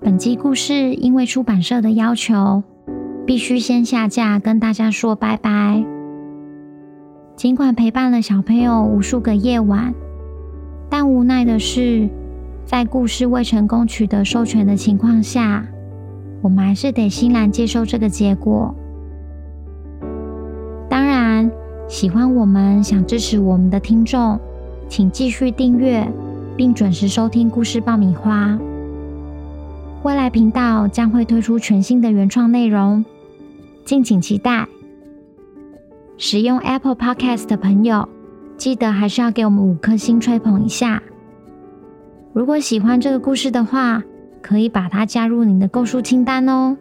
本集故事因为出版社的要求，必须先下架，跟大家说拜拜。尽管陪伴了小朋友无数个夜晚，但无奈的是，在故事未成功取得授权的情况下，我们还是得欣然接受这个结果。当然，喜欢我们、想支持我们的听众，请继续订阅并准时收听故事爆米花。未来频道将会推出全新的原创内容，敬请期待。使用 Apple Podcast 的朋友，记得还是要给我们五颗星吹捧一下。如果喜欢这个故事的话，可以把它加入您的购书清单哦。